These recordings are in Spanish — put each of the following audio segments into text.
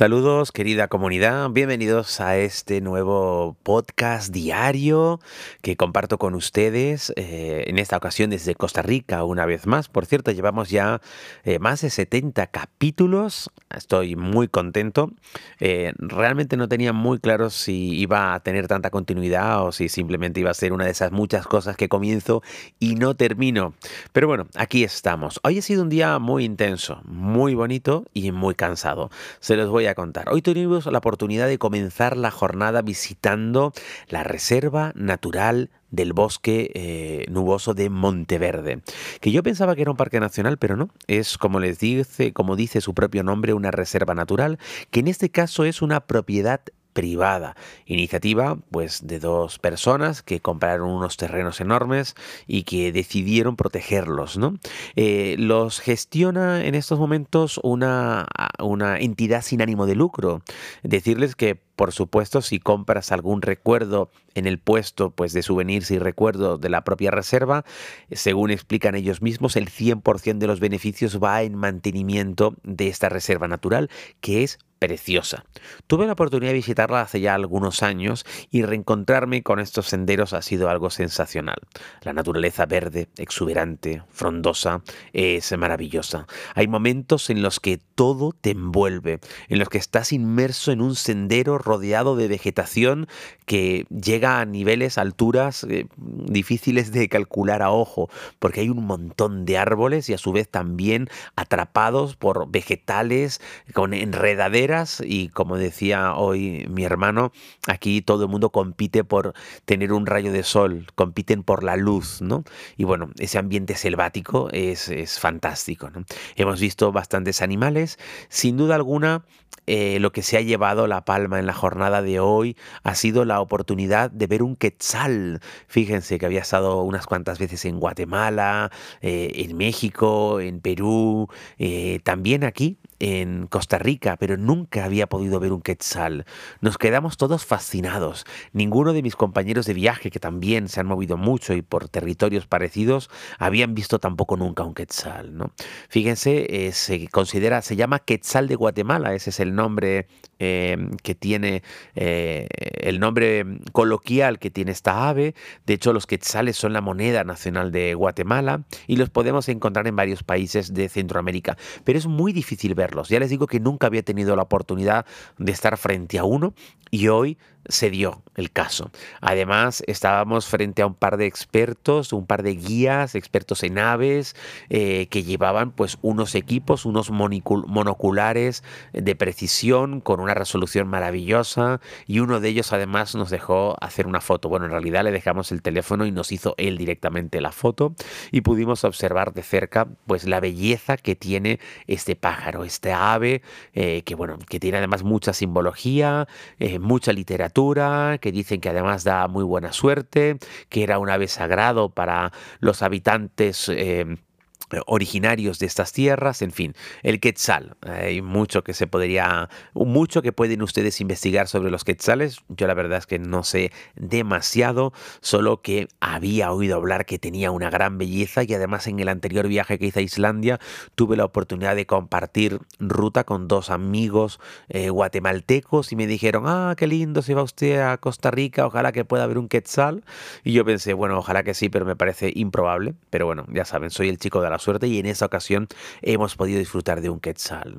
Saludos querida comunidad, bienvenidos a este nuevo podcast diario que comparto con ustedes, eh, en esta ocasión desde Costa Rica una vez más. Por cierto, llevamos ya eh, más de 70 capítulos, estoy muy contento. Eh, realmente no tenía muy claro si iba a tener tanta continuidad o si simplemente iba a ser una de esas muchas cosas que comienzo y no termino. Pero bueno, aquí estamos. Hoy ha sido un día muy intenso, muy bonito y muy cansado. Se los voy a contar. Hoy tuvimos la oportunidad de comenzar la jornada visitando la Reserva Natural del bosque eh, nuboso de Monteverde, que yo pensaba que era un parque nacional, pero no, es como les dice, como dice su propio nombre, una reserva natural, que en este caso es una propiedad privada. Iniciativa pues de dos personas que compraron unos terrenos enormes y que decidieron protegerlos. ¿no? Eh, los gestiona en estos momentos una, una entidad sin ánimo de lucro. Decirles que por supuesto, si compras algún recuerdo en el puesto pues, de souvenirs y recuerdos de la propia reserva, según explican ellos mismos, el 100% de los beneficios va en mantenimiento de esta reserva natural, que es preciosa. Tuve la oportunidad de visitarla hace ya algunos años y reencontrarme con estos senderos ha sido algo sensacional. La naturaleza verde, exuberante, frondosa, es maravillosa. Hay momentos en los que todo te envuelve, en los que estás inmerso en un sendero rodeado de vegetación que llega a niveles, alturas eh, difíciles de calcular a ojo, porque hay un montón de árboles y a su vez también atrapados por vegetales con enredaderas y como decía hoy mi hermano, aquí todo el mundo compite por tener un rayo de sol, compiten por la luz, ¿no? Y bueno, ese ambiente selvático es, es fantástico, ¿no? Hemos visto bastantes animales, sin duda alguna eh, lo que se ha llevado la palma en la jornada de hoy ha sido la oportunidad de ver un quetzal. Fíjense que había estado unas cuantas veces en Guatemala, eh, en México, en Perú, eh, también aquí en Costa Rica, pero nunca había podido ver un quetzal. Nos quedamos todos fascinados. Ninguno de mis compañeros de viaje, que también se han movido mucho y por territorios parecidos, habían visto tampoco nunca un quetzal. ¿no? Fíjense, eh, se considera, se llama quetzal de Guatemala, ese es el nombre eh, que tiene, eh, el nombre coloquial que tiene esta ave. De hecho, los quetzales son la moneda nacional de Guatemala y los podemos encontrar en varios países de Centroamérica. Pero es muy difícil ver ya les digo que nunca había tenido la oportunidad de estar frente a uno y hoy se dio el caso. Además, estábamos frente a un par de expertos, un par de guías, expertos en aves, eh, que llevaban pues unos equipos, unos monoculares de precisión con una resolución maravillosa y uno de ellos además nos dejó hacer una foto. Bueno, en realidad le dejamos el teléfono y nos hizo él directamente la foto y pudimos observar de cerca pues la belleza que tiene este pájaro, este ave, eh, que bueno, que tiene además mucha simbología, eh, mucha literatura, que dicen que además da muy buena suerte, que era un ave sagrado para los habitantes. Eh, originarios de estas tierras, en fin, el quetzal. Hay mucho que se podría, mucho que pueden ustedes investigar sobre los quetzales. Yo la verdad es que no sé demasiado, solo que había oído hablar que tenía una gran belleza y además en el anterior viaje que hice a Islandia tuve la oportunidad de compartir ruta con dos amigos eh, guatemaltecos y me dijeron, ah, qué lindo se va usted a Costa Rica, ojalá que pueda haber un quetzal. Y yo pensé, bueno, ojalá que sí, pero me parece improbable. Pero bueno, ya saben, soy el chico de la suerte y en esa ocasión hemos podido disfrutar de un quetzal.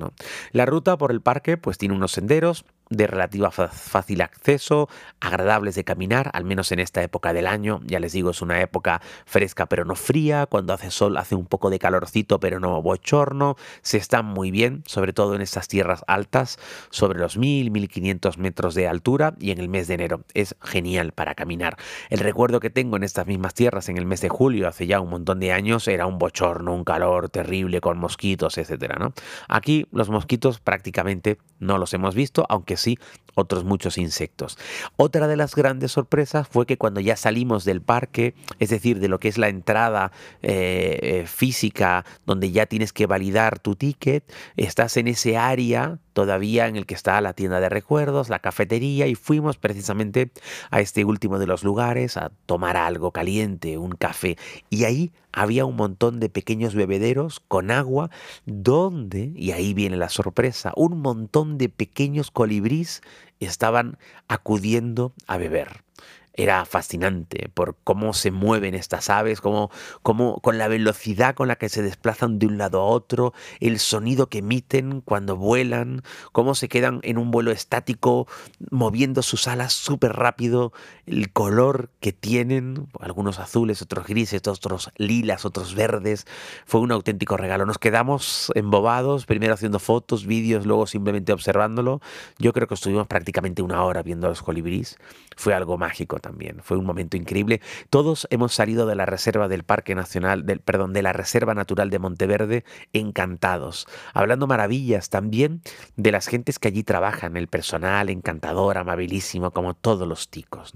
La ruta por el parque pues tiene unos senderos, de relativa fácil acceso, agradables de caminar, al menos en esta época del año. Ya les digo, es una época fresca pero no fría, cuando hace sol hace un poco de calorcito pero no bochorno, se está muy bien, sobre todo en estas tierras altas, sobre los 1000, 1500 metros de altura y en el mes de enero. Es genial para caminar. El recuerdo que tengo en estas mismas tierras en el mes de julio, hace ya un montón de años, era un bochorno, un calor terrible con mosquitos, etcétera, ¿no? Aquí los mosquitos prácticamente no los hemos visto, aunque otros muchos insectos. Otra de las grandes sorpresas fue que cuando ya salimos del parque, es decir, de lo que es la entrada eh, eh, física, donde ya tienes que validar tu ticket, estás en ese área todavía en el que está la tienda de recuerdos, la cafetería y fuimos precisamente a este último de los lugares a tomar algo caliente, un café. Y ahí había un montón de pequeños bebederos con agua donde, y ahí viene la sorpresa, un montón de pequeños colibrís estaban acudiendo a beber era fascinante por cómo se mueven estas aves, cómo, cómo, con la velocidad con la que se desplazan de un lado a otro, el sonido que emiten cuando vuelan, cómo se quedan en un vuelo estático moviendo sus alas súper rápido, el color que tienen, algunos azules, otros grises, otros lilas, otros verdes, fue un auténtico regalo. Nos quedamos embobados, primero haciendo fotos, vídeos, luego simplemente observándolo. Yo creo que estuvimos prácticamente una hora viendo a los colibríes. Fue algo mágico también. Fue un momento increíble. Todos hemos salido de la reserva del Parque Nacional, del, perdón, de la Reserva Natural de Monteverde encantados, hablando maravillas también de las gentes que allí trabajan, el personal encantador, amabilísimo, como todos los ticos.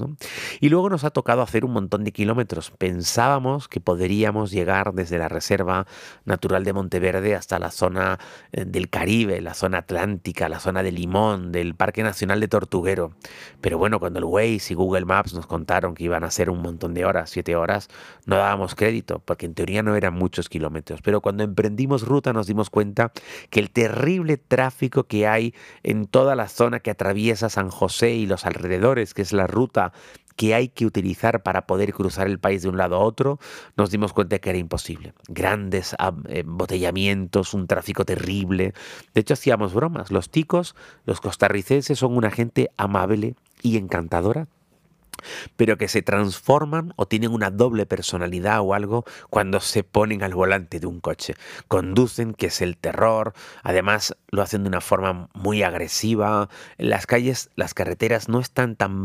Y luego nos ha tocado hacer un montón de kilómetros. Pensábamos que podríamos llegar desde la Reserva Natural de Monteverde hasta la zona eh, del Caribe, la zona atlántica, la zona de Limón, del Parque Nacional de Tortuguero. Pero bueno, cuando el Waze y Google Maps nos contaron que iban a ser un montón de horas, siete horas, no dábamos crédito, porque en teoría no eran muchos kilómetros. Pero cuando emprendimos ruta nos dimos cuenta que el terrible tráfico que hay en toda la zona que atraviesa San José y los alrededores, que es la ruta que hay que utilizar para poder cruzar el país de un lado a otro, nos dimos cuenta que era imposible. Grandes embotellamientos, un tráfico terrible. De hecho, hacíamos bromas. Los ticos, los costarricenses, son una gente amable y encantadora pero que se transforman o tienen una doble personalidad o algo cuando se ponen al volante de un coche. Conducen, que es el terror, además lo hacen de una forma muy agresiva. Las calles, las carreteras no están tan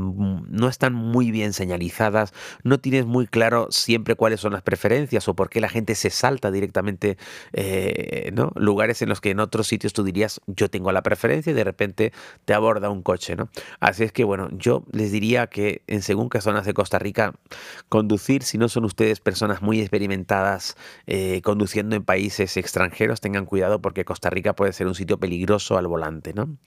no están muy bien señalizadas, no tienes muy claro siempre cuáles son las preferencias o por qué la gente se salta directamente, eh, ¿no? Lugares en los que en otros sitios tú dirías yo tengo la preferencia y de repente te aborda un coche, ¿no? Así es que bueno, yo les diría que en según qué zonas de Costa Rica conducir, si no son ustedes personas muy experimentadas eh, conduciendo en países extranjeros, tengan cuidado porque Costa Rica puede ser un sitio peligroso al volante, ¿no?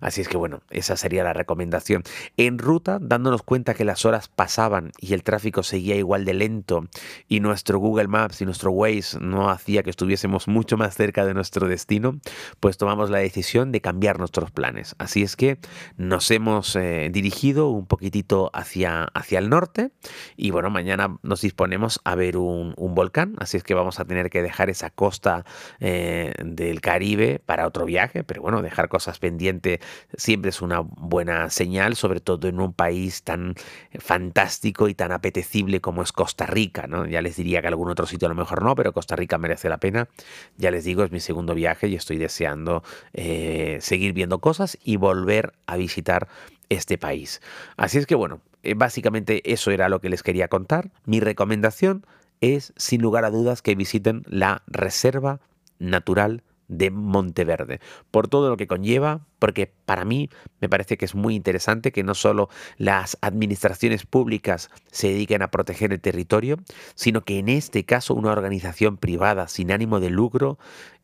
Así es que bueno, esa sería la recomendación. En ruta, dándonos cuenta que las horas pasaban y el tráfico seguía igual de lento y nuestro Google Maps y nuestro Waze no hacía que estuviésemos mucho más cerca de nuestro destino, pues tomamos la decisión de cambiar nuestros planes. Así es que nos hemos eh, dirigido un poquitito hacia hacia, el norte. Y bueno, mañana nos disponemos a ver un, volcán, así es que vamos a tener que dejar esa costa eh, del Caribe para otro viaje, pero bueno, dejar cosas pendientes siempre es una buena señal, sobre todo en un país tan fantástico y tan apetecible como es Costa Rica, ¿no? Ya les diría que algún otro sitio a lo mejor no, pero Costa Rica merece la pena. Ya les digo, es mi segundo viaje y estoy deseando eh, seguir viendo cosas y volver a visitar este país. Así es que bueno, básicamente eso era lo que les quería contar. Mi recomendación es, sin lugar a dudas, que visiten la Reserva Natural de Monteverde, por todo lo que conlleva, porque para mí me parece que es muy interesante que no solo las administraciones públicas se dediquen a proteger el territorio, sino que en este caso una organización privada sin ánimo de lucro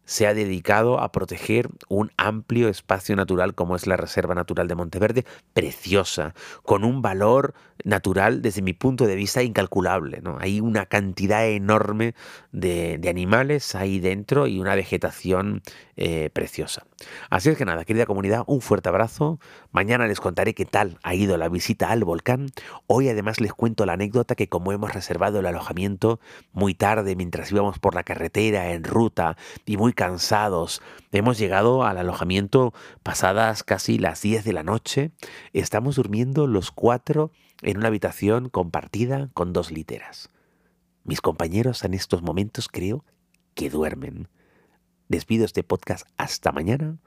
se ha dedicado a proteger un amplio espacio natural como es la Reserva Natural de Monteverde, preciosa, con un valor natural desde mi punto de vista incalculable. ¿no? Hay una cantidad enorme de, animales ahí dentro y una vegetación eh, preciosa. Así es que nada, querida comunidad, un fuerte abrazo. Mañana les contaré qué tal ha ido la visita al volcán. Hoy además les cuento la anécdota que como hemos reservado el alojamiento muy tarde mientras íbamos por la carretera en ruta y cansados. Hemos llegado al alojamiento pasadas casi las 10 de la noche. Estamos durmiendo los cuatro en una habitación compartida con dos literas. Mis compañeros en estos momentos creo que duermen. Despido este podcast hasta mañana,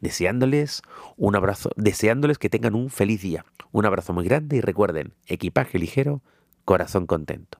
deseándoles un abrazo, deseándoles que tengan un feliz día. Un abrazo muy grande y recuerden, equipaje ligero, corazón contento.